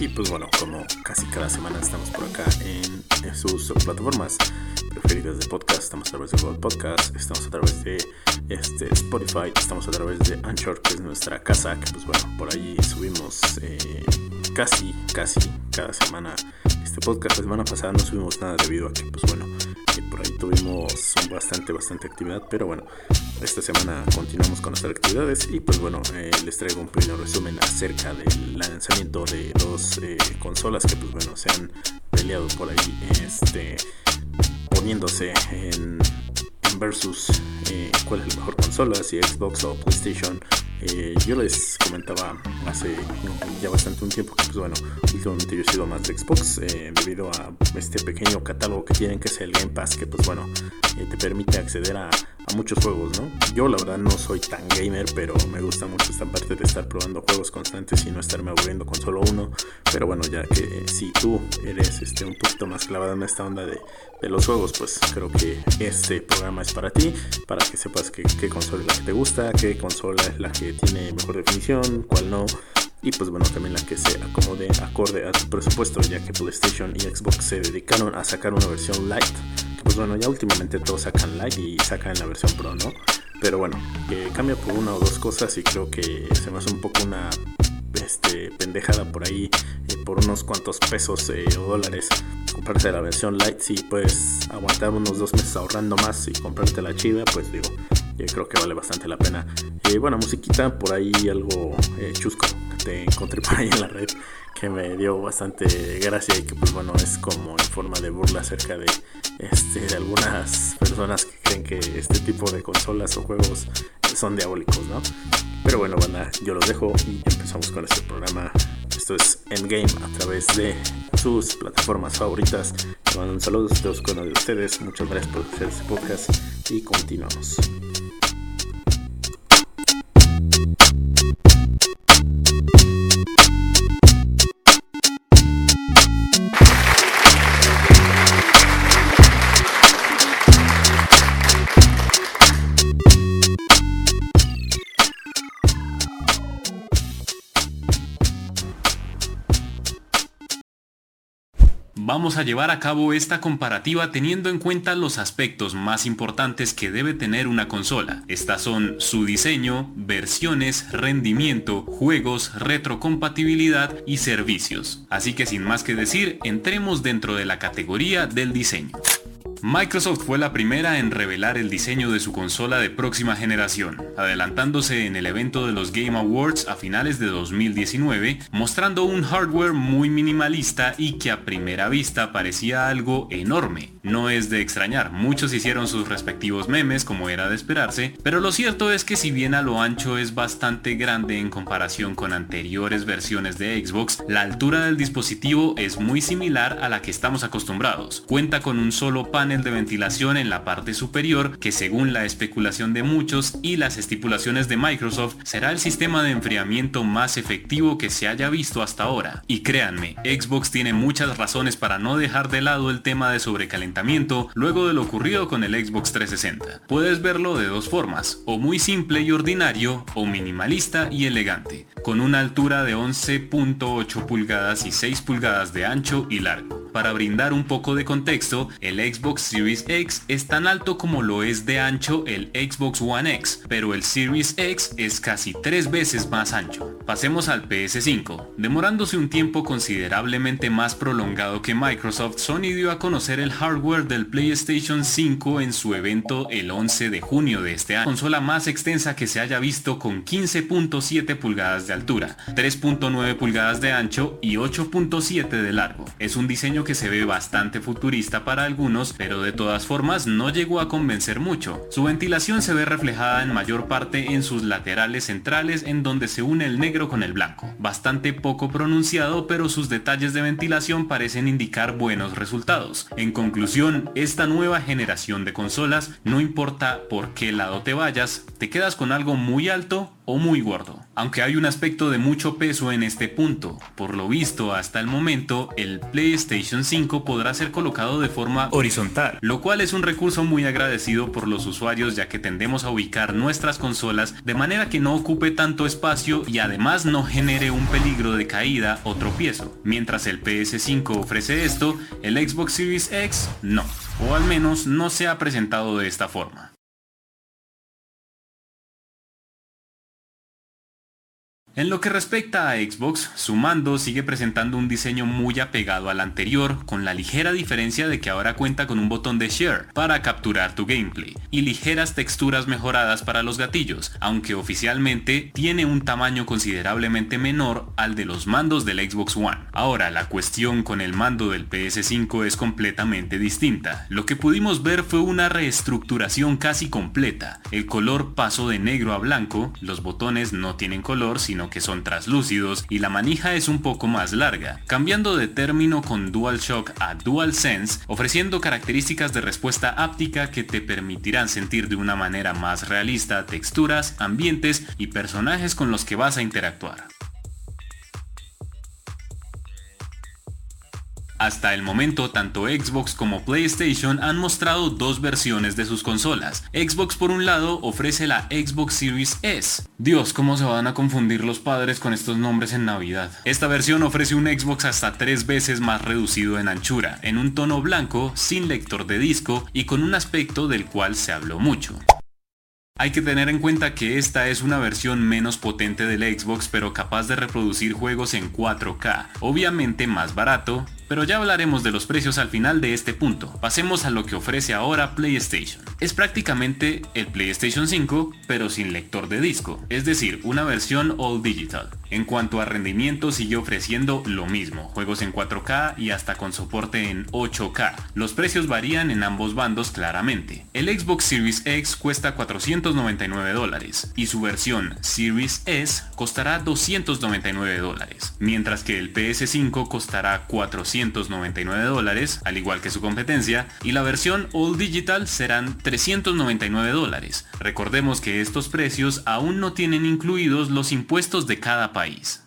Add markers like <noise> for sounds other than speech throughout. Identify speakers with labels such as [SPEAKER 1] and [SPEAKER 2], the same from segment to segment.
[SPEAKER 1] y pues bueno, como casi cada semana estamos por acá en, sus plataformas preferidas de podcast. Estamos a través de Google Podcast, estamos a través de este, Spotify, estamos a través de Anchor, que es nuestra casa, que pues bueno, por ahí subimos eh, casi, casi cada semana este podcast. La semana pasada no subimos nada debido a que pues bueno, por ahí tuvimos bastante, bastante actividad, pero bueno, esta semana continuamos con nuestras actividades y pues bueno, eh, les traigo un pequeño resumen acerca del lanzamiento de dos eh, consolas que pues bueno, se han peleado por ahí, este, poniéndose en, versus eh, cuál es la mejor consola, si Xbox o PlayStation. yo les comentaba hace ya bastante un tiempo que pues bueno, últimamente yo he sido más de Xbox debido a este pequeño catálogo que tienen que es el Game Pass que pues bueno, te permite acceder a muchos juegos, ¿no? Yo la verdad no soy tan gamer, pero me gusta mucho esta parte de estar probando juegos constantes y no estarme aburriendo con solo uno. Pero bueno, ya que eh, si tú eres este, un poquito más clavado en esta onda de, los juegos, pues creo que este programa es para ti, para que sepas qué consola es la que te gusta, qué consola es la que tiene mejor definición, cuál no. Y pues bueno también la que se acomode acorde a tu presupuesto ya que PlayStation y Xbox se dedicaron a sacar una versión light. Pues bueno ya últimamente todos sacan light y sacan la versión pro no pero bueno cambia por una o dos cosas y creo que se me hace un poco una este, pendejada por ahí eh, por unos cuantos pesos eh, o dólares comprarte la versión light si puedes aguantar unos dos meses ahorrando más y comprarte la chida pues digo yo creo que vale bastante la pena. Y bueno musiquita por ahí algo eh, chusco te encontré <laughs> por ahí en la red que me dio bastante gracia y que pues bueno es como en forma de burla acerca de este de algunas personas que creen que este tipo de consolas o juegos son diabólicos no pero bueno banda yo los dejo y empezamos con este programa esto es Endgame a través de sus plataformas favoritas. Les mando un saludo todos con de ustedes. Muchas gracias por hacer este podcast y continuamos
[SPEAKER 2] Vamos a llevar a cabo esta comparativa teniendo en cuenta los aspectos más importantes que debe tener una consola. Estas son su diseño, versiones, rendimiento, juegos, retrocompatibilidad y servicios. Así que sin más que decir, entremos dentro de la categoría del diseño. Microsoft fue la primera en revelar el diseño de su consola de próxima generación, adelantándose en el evento de los Game Awards a finales de 2019, mostrando un hardware muy minimalista y que a primera vista parecía algo enorme. No es de extrañar, muchos hicieron sus respectivos memes como era de esperarse, pero lo cierto es que si bien a lo ancho es bastante grande en comparación con anteriores versiones de Xbox, la altura del dispositivo es muy similar a la que estamos acostumbrados. Cuenta con un solo panel de ventilación en la parte superior que según la especulación de muchos y las estipulaciones de Microsoft será el sistema de enfriamiento más efectivo que se haya visto hasta ahora. Y créanme, Xbox tiene muchas razones para no dejar de lado el tema de sobrecalentamiento luego de lo ocurrido con el Xbox 360. Puedes verlo de dos formas, o muy simple y ordinario, o minimalista y elegante, con una altura de 11.8 pulgadas y 6 pulgadas de ancho y largo. Para brindar un poco de contexto, el Xbox Series X es tan alto como lo es de ancho el Xbox One X, pero el Series X es casi tres veces más ancho. Pasemos al PS5. Demorándose un tiempo considerablemente más prolongado que Microsoft, Sony dio a conocer el hardware del PlayStation 5 en su evento el 11 de junio de este año. Consola más extensa que se haya visto con 15.7 pulgadas de altura, 3.9 pulgadas de ancho y 8.7 de largo. Es un diseño que se ve bastante futurista para algunos, pero de todas formas no llegó a convencer mucho. Su ventilación se ve reflejada en mayor parte en sus laterales centrales en donde se une el negro con el blanco. Bastante poco pronunciado, pero sus detalles de ventilación parecen indicar buenos resultados. En conclusión, esta nueva generación de consolas, no importa por qué lado te vayas, te quedas con algo muy alto o muy gordo. Aunque hay un aspecto de mucho peso en este punto, por lo visto hasta el momento el PlayStation 5 podrá ser colocado de forma horizontal, lo cual es un recurso muy agradecido por los usuarios ya que tendemos a ubicar nuestras consolas de manera que no ocupe tanto espacio y además no genere un peligro de caída o tropiezo. Mientras el PS5 ofrece esto, el Xbox Series X no, o al menos no se ha presentado de esta forma. En lo que respecta a Xbox, su mando sigue presentando un diseño muy apegado al anterior, con la ligera diferencia de que ahora cuenta con un botón de Share para capturar tu gameplay, y ligeras texturas mejoradas para los gatillos, aunque oficialmente tiene un tamaño considerablemente menor al de los mandos del Xbox One. Ahora, la cuestión con el mando del PS5 es completamente distinta. Lo que pudimos ver fue una reestructuración casi completa. El color pasó de negro a blanco, los botones no tienen color sino que son translúcidos y la manija es un poco más larga, cambiando de término con DualShock a DualSense, ofreciendo características de respuesta áptica que te permitirán sentir de una manera más realista texturas, ambientes y personajes con los que vas a interactuar. Hasta el momento, tanto Xbox como PlayStation han mostrado dos versiones de sus consolas. Xbox por un lado ofrece la Xbox Series S. Dios, cómo se van a confundir los padres con estos nombres en Navidad. Esta versión ofrece un Xbox hasta tres veces más reducido en anchura, en un tono blanco, sin lector de disco y con un aspecto del cual se habló mucho. Hay que tener en cuenta que esta es una versión menos potente del Xbox pero capaz de reproducir juegos en 4K, obviamente más barato, pero ya hablaremos de los precios al final de este punto. Pasemos a lo que ofrece ahora PlayStation. Es prácticamente el PlayStation 5, pero sin lector de disco, es decir, una versión all digital. En cuanto a rendimiento sigue ofreciendo lo mismo, juegos en 4K y hasta con soporte en 8K. Los precios varían en ambos bandos claramente. El Xbox Series X cuesta 499 dólares y su versión Series S costará 299 dólares, mientras que el PS5 costará 400 299 dólares, al igual que su competencia, y la versión All Digital serán 399 dólares. Recordemos que estos precios aún no tienen incluidos los impuestos de cada país.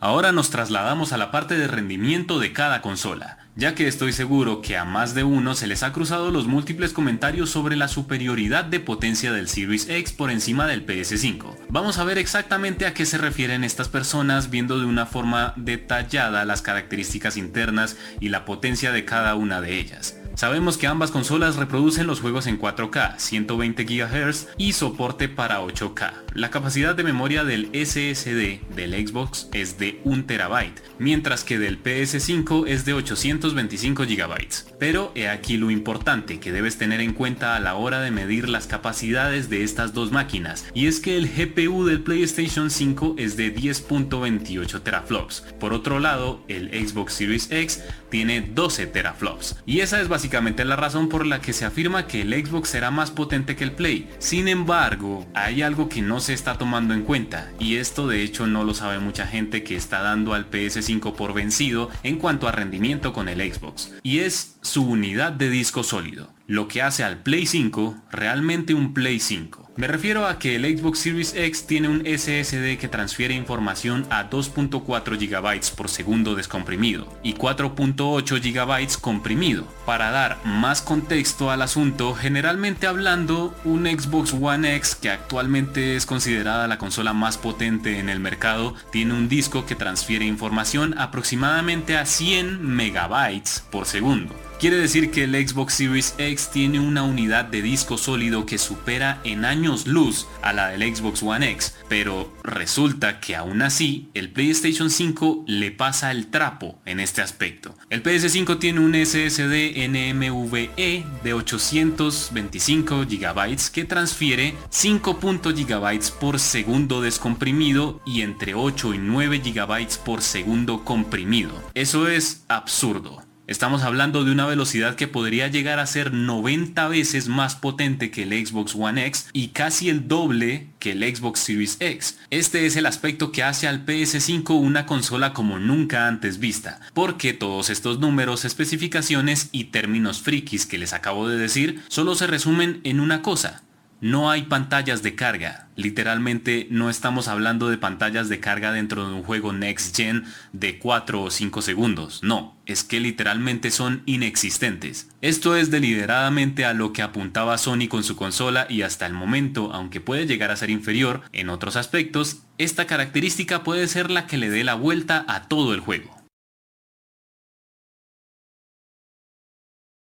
[SPEAKER 2] Ahora nos trasladamos a la parte de rendimiento de cada consola ya que estoy seguro que a más de uno se les ha cruzado los múltiples comentarios sobre la superioridad de potencia del Series X por encima del PS5. Vamos a ver exactamente a qué se refieren estas personas viendo de una forma detallada las características internas y la potencia de cada una de ellas. Sabemos que ambas consolas reproducen los juegos en 4K, 120 GHz y soporte para 8K. La capacidad de memoria del SSD del Xbox es de 1 TB, mientras que del PS5 es de 825 GB. Pero he aquí lo importante que debes tener en cuenta a la hora de medir las capacidades de estas dos máquinas, y es que el GPU del PlayStation 5 es de 10.28 teraflops. Por otro lado, el Xbox Series X tiene 12 teraflops, y esa es básicamente básicamente la razón por la que se afirma que el Xbox será más potente que el Play. Sin embargo, hay algo que no se está tomando en cuenta, y esto de hecho no lo sabe mucha gente que está dando al PS5 por vencido en cuanto a rendimiento con el Xbox, y es su unidad de disco sólido, lo que hace al Play 5 realmente un Play 5. Me refiero a que el Xbox Series X tiene un SSD que transfiere información a 2.4 GB por segundo descomprimido y 4.8 GB comprimido. Para dar más contexto al asunto, generalmente hablando, un Xbox One X que actualmente es considerada la consola más potente en el mercado, tiene un disco que transfiere información aproximadamente a 100 MB por segundo. Quiere decir que el Xbox Series X tiene una unidad de disco sólido que supera en años luz a la del Xbox One X, pero resulta que aún así el PlayStation 5 le pasa el trapo en este aspecto. El PS5 tiene un SSD NMVE de 825 GB que transfiere 5. GB por segundo descomprimido y entre 8 y 9 GB por segundo comprimido. Eso es absurdo. Estamos hablando de una velocidad que podría llegar a ser 90 veces más potente que el Xbox One X y casi el doble que el Xbox Series X. Este es el aspecto que hace al PS5 una consola como nunca antes vista, porque todos estos números, especificaciones y términos frikis que les acabo de decir solo se resumen en una cosa, no hay pantallas de carga. Literalmente no estamos hablando de pantallas de carga dentro de un juego Next Gen de 4 o 5 segundos. No, es que literalmente son inexistentes. Esto es deliberadamente a lo que apuntaba Sony con su consola y hasta el momento, aunque puede llegar a ser inferior en otros aspectos, esta característica puede ser la que le dé la vuelta a todo el juego.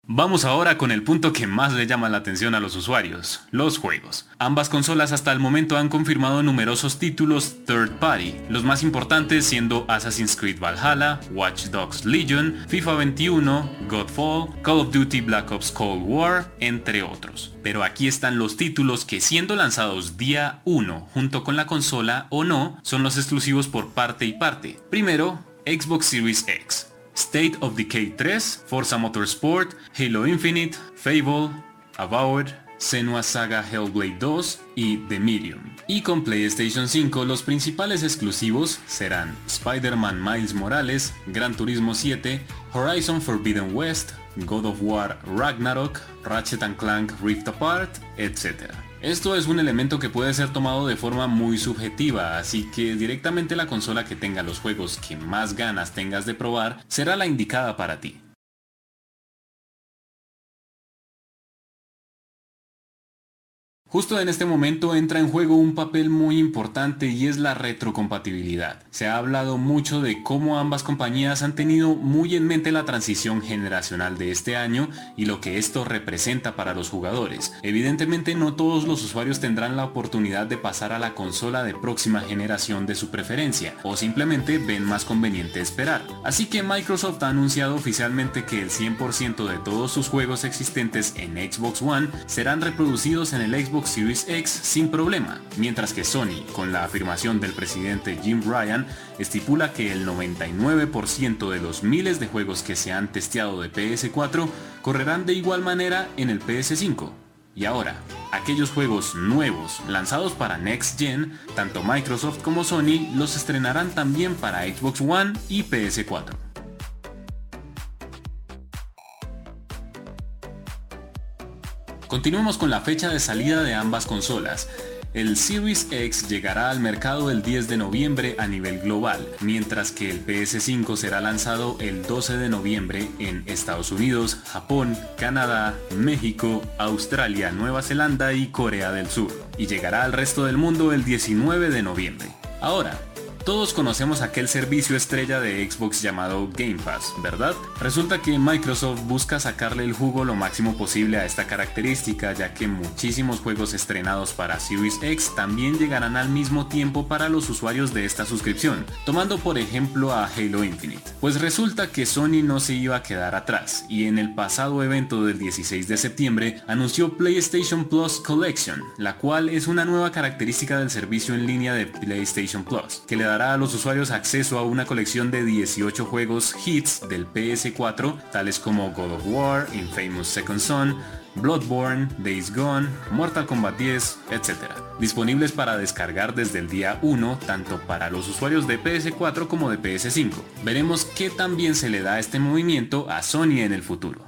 [SPEAKER 2] Vamos ahora con el punto que más le llama la atención a los usuarios, los juegos. Ambas consolas hasta el momento han confirmado numerosos títulos third party, los más importantes siendo Assassin's Creed Valhalla, Watch Dogs Legion, FIFA 21, Godfall, Call of Duty Black Ops Cold War, entre otros. Pero aquí están los títulos que siendo lanzados día 1 junto con la consola o no, son los exclusivos por parte y parte. Primero, Xbox Series X. State of Decay 3, Forza Motorsport, Halo Infinite, Fable, Avowed, Senua Saga Hellblade 2 y The Medium. Y con PlayStation 5 los principales exclusivos serán Spider-Man Miles Morales, Gran Turismo 7, Horizon Forbidden West, God of War Ragnarok, Ratchet Clank Rift Apart, etc. Esto es un elemento que puede ser tomado de forma muy subjetiva, así que directamente la consola que tenga los juegos que más ganas tengas de probar será la indicada para ti. Justo en este momento entra en juego un papel muy importante y es la retrocompatibilidad. Se ha hablado mucho de cómo ambas compañías han tenido muy en mente la transición generacional de este año y lo que esto representa para los jugadores. Evidentemente no todos los usuarios tendrán la oportunidad de pasar a la consola de próxima generación de su preferencia o simplemente ven más conveniente esperar. Así que Microsoft ha anunciado oficialmente que el 100% de todos sus juegos existentes en Xbox One serán reproducidos en el Xbox Series X sin problema, mientras que Sony, con la afirmación del presidente Jim Ryan, estipula que el 99% de los miles de juegos que se han testeado de PS4 correrán de igual manera en el PS5. Y ahora, aquellos juegos nuevos lanzados para Next Gen, tanto Microsoft como Sony los estrenarán también para Xbox One y PS4. Continuemos con la fecha de salida de ambas consolas. El Series X llegará al mercado el 10 de noviembre a nivel global, mientras que el PS5 será lanzado el 12 de noviembre en Estados Unidos, Japón, Canadá, México, Australia, Nueva Zelanda y Corea del Sur, y llegará al resto del mundo el 19 de noviembre. Ahora, todos conocemos aquel servicio estrella de Xbox llamado Game Pass, ¿verdad? Resulta que Microsoft busca sacarle el jugo lo máximo posible a esta característica, ya que muchísimos juegos estrenados para Series X también llegarán al mismo tiempo para los usuarios de esta suscripción, tomando por ejemplo a Halo Infinite. Pues resulta que Sony no se iba a quedar atrás, y en el pasado evento del 16 de septiembre anunció PlayStation Plus Collection, la cual es una nueva característica del servicio en línea de PlayStation Plus, que le da dará a los usuarios acceso a una colección de 18 juegos hits del PS4, tales como God of War, Infamous Second Son, Bloodborne, Days Gone, Mortal Kombat 10, etc. Disponibles para descargar desde el día 1, tanto para los usuarios de PS4 como de PS5. Veremos qué tan bien se le da este movimiento a Sony en el futuro.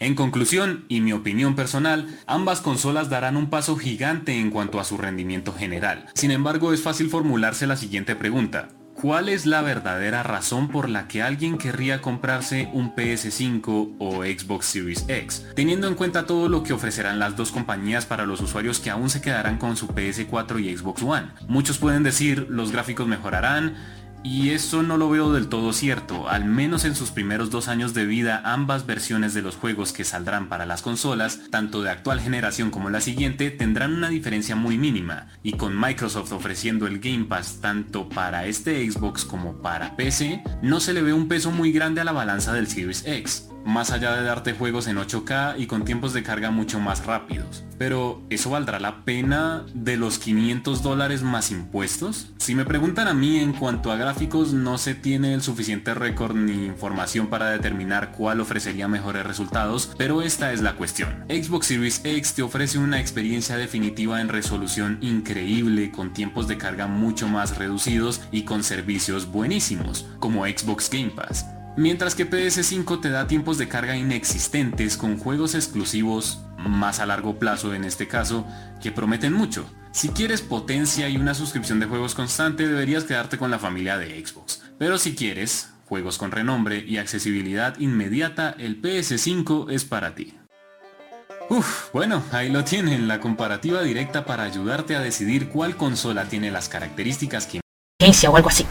[SPEAKER 2] En conclusión, y mi opinión personal, ambas consolas darán un paso gigante en cuanto a su rendimiento general. Sin embargo, es fácil formularse la siguiente pregunta. ¿Cuál es la verdadera razón por la que alguien querría comprarse un PS5 o Xbox Series X? Teniendo en cuenta todo lo que ofrecerán las dos compañías para los usuarios que aún se quedarán con su PS4 y Xbox One. Muchos pueden decir los gráficos mejorarán, y eso no lo veo del todo cierto, al menos en sus primeros dos años de vida ambas versiones de los juegos que saldrán para las consolas, tanto de actual generación como la siguiente, tendrán una diferencia muy mínima, y con Microsoft ofreciendo el Game Pass tanto para este Xbox como para PC, no se le ve un peso muy grande a la balanza del Series X. más allá de darte juegos en 8K y con tiempos de carga mucho más rápidos. Pero, ¿eso valdrá la pena de los 500 dólares más impuestos? Si me preguntan a mí en cuanto a gráficos, no se tiene el suficiente récord ni información para determinar cuál ofrecería mejores resultados, pero esta es la cuestión. Xbox Series X te ofrece una experiencia definitiva en resolución increíble, con tiempos de carga mucho más reducidos y con servicios buenísimos, como Xbox Game Pass. Mientras que PS5 te da tiempos de carga inexistentes con juegos exclusivos, más a largo plazo en este caso, que prometen mucho. Si quieres potencia y una suscripción de juegos constante, deberías quedarte con la familia de Xbox. Pero si quieres juegos con renombre y accesibilidad inmediata, el PS5 es para ti. Uf, bueno, ahí lo tienen, la comparativa directa para ayudarte a decidir cuál consola tiene las características que...
[SPEAKER 3] o algo así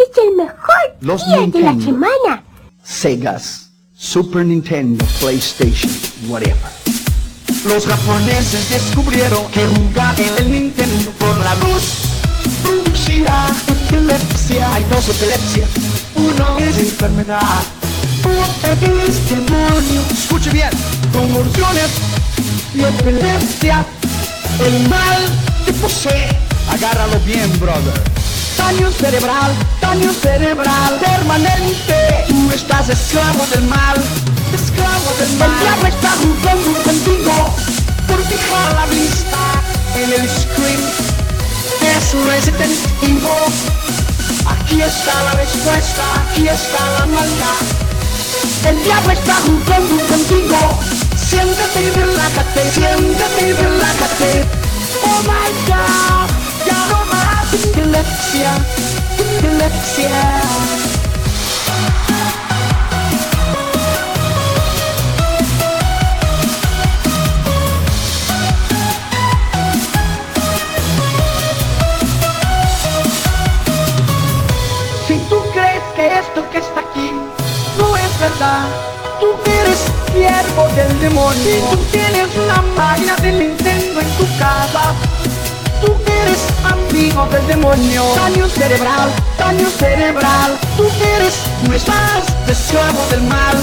[SPEAKER 4] es el mejor Los día de la semana.
[SPEAKER 5] Segas, Super Nintendo, PlayStation, whatever.
[SPEAKER 6] Los japoneses descubrieron que jugar en el Nintendo por la luz producirá epilepsia. Hay dos epilepsias. Uno es enfermedad. Otro es demonio. Escuche bien. Convulsiones y epilepsia. El mal te posee. Agárralo bien, brother daño cerebral, daño cerebral permanente. Tú estás esclavo del mal, esclavo del mal. El diablo está jugando contigo por fijar la vista en el screen. Es Resident Evil. Aquí está la respuesta, aquí está la maldad. El diablo está jugando contigo. Siéntate y relájate, siéntate y relájate. Oh my God, ya no epilepsia, epilepsia. Si tú crees que esto que está aquí no es verdad, tú eres siervo del demonio. Tú tienes una máquina de Nintendo en tu casa, Tú eres amigo del demonio. Daño cerebral, daño cerebral. Tú eres, no estás esclavo del mal.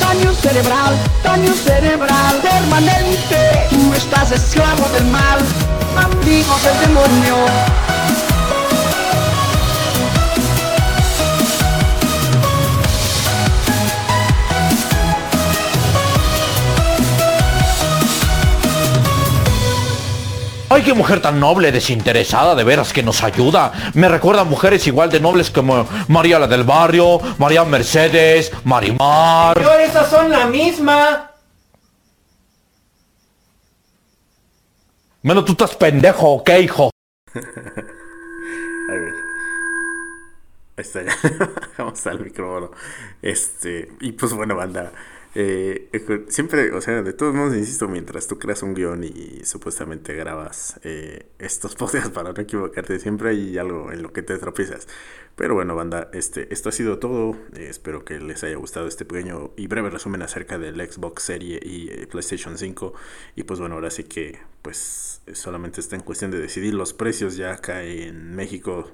[SPEAKER 6] Daño cerebral, daño cerebral permanente. Tú estás esclavo del mal, amigo del demonio.
[SPEAKER 7] Qué mujer tan noble, desinteresada, de veras que nos ayuda. Me recuerda a mujeres igual de nobles como María la del Barrio, María Mercedes, Marimar.
[SPEAKER 8] Pero esas son la misma.
[SPEAKER 7] Menos tú estás pendejo, ¿ok, hijo? <laughs>
[SPEAKER 1] a ver. Ahí está ya. <laughs> Vamos al micrófono. Este. Y pues bueno, banda. Eh, siempre, o sea, de todos modos, insisto, mientras tú creas un guion y supuestamente grabas eh, estos <laughs> podcasts para no equivocarte, siempre hay algo en lo que te tropiezas. Pero bueno, banda, este, esto ha sido todo. Eh, espero que les haya gustado este pequeño y breve resumen acerca del Xbox Serie y PlayStation 5. Y pues bueno, ahora sí que pues solamente está en cuestión de decidir los precios ya acá en México.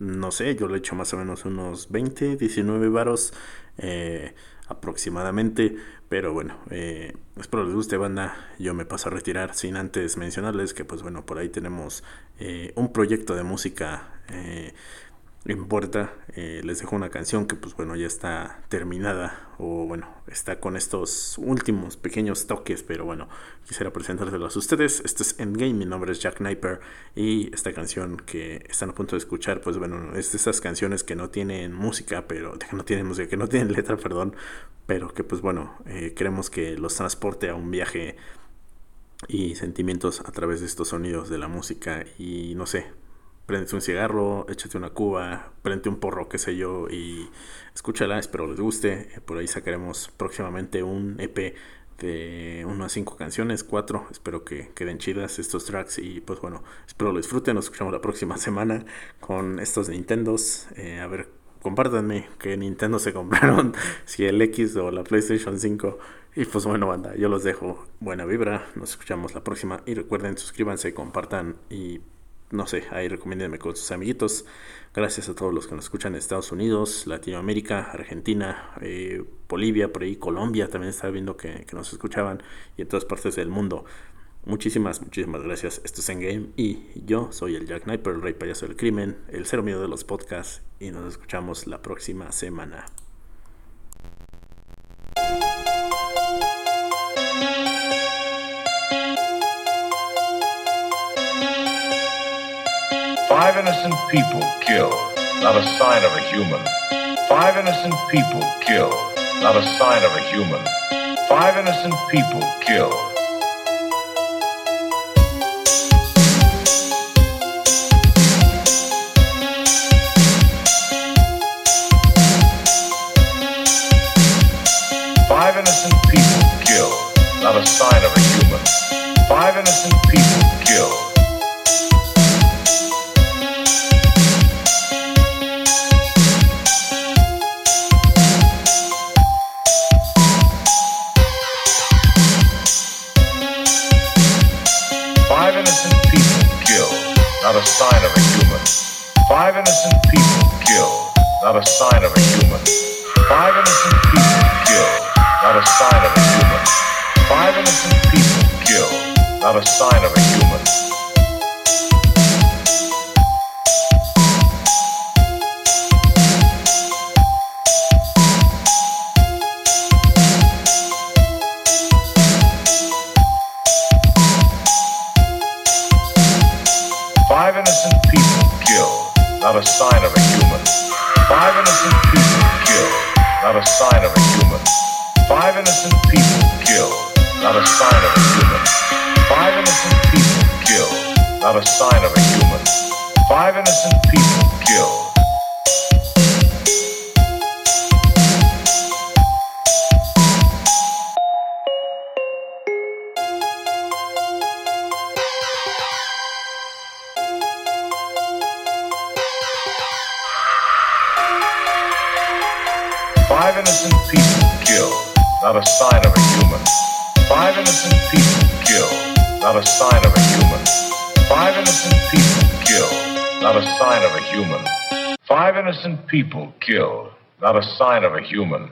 [SPEAKER 1] No sé, yo le he hecho más o menos unos 20, 19 varos. Eh, aproximadamente. Pero bueno, eh, espero les guste banda. Yo me paso a retirar sin antes mencionarles que pues bueno, por ahí tenemos eh, un proyecto de música eh, en puerta. Eh, les dejo una canción que pues bueno ya está terminada o bueno está con estos últimos pequeños toques pero bueno quisiera presentárselos a ustedes. Esto es Endgame, mi nombre es Jack Kniper y esta canción que están a punto de escuchar pues bueno es de esas canciones que no tienen música pero que <laughs> no tienen música que no tienen letra perdón pero que pues bueno eh, queremos que los transporte a un viaje y sentimientos a través de estos sonidos de la música y no sé prendete un cigarro, échate una cuba, prende un porro, qué sé yo, y escúchala, espero les guste. Por ahí sacaremos próximamente un EP de unas cinco canciones, cuatro. Espero que queden chidas estos tracks y pues bueno, espero lo disfruten. Nos escuchamos la próxima <laughs> semana con estos Nintendos. Eh, a ver, compártanme qué Nintendo se compraron, <laughs> si el X o la PlayStation 5. Y pues bueno, banda, yo los dejo. Buena vibra, nos escuchamos la próxima y recuerden suscríbanse, compartan y no sé, ahí recomiéndenme con sus amiguitos. Gracias a todos los que nos escuchan en Estados Unidos, Latinoamérica, Argentina, eh, Bolivia, por ahí Colombia, también estaba viendo que, que, nos escuchaban y en todas partes del mundo. Muchísimas, muchísimas gracias. Esto es Endgame y yo soy el Jack Sniper, el rey payaso del crimen, el cero miedo de los podcasts y nos escuchamos la próxima semana.
[SPEAKER 3] Five innocent people killed, not a sign of a human. Five innocent people killed, not a sign of a human. Five innocent people killed. Not a sign of a human. Five innocent people killed, not a sign of a human. Five innocent people killed, not a sign of a human. Five innocent people killed, not a sign of a human. Not a sign of a human. Five innocent people killed, not a sign of a human. Five innocent people killed, not a sign of a human. Five innocent people killed, not a sign of a human. Five innocent people killed. People killed, not a sign of a human. Five innocent people killed, not a sign of a human. Five innocent people killed, not a sign of a human. Five innocent people killed, not a sign of a human.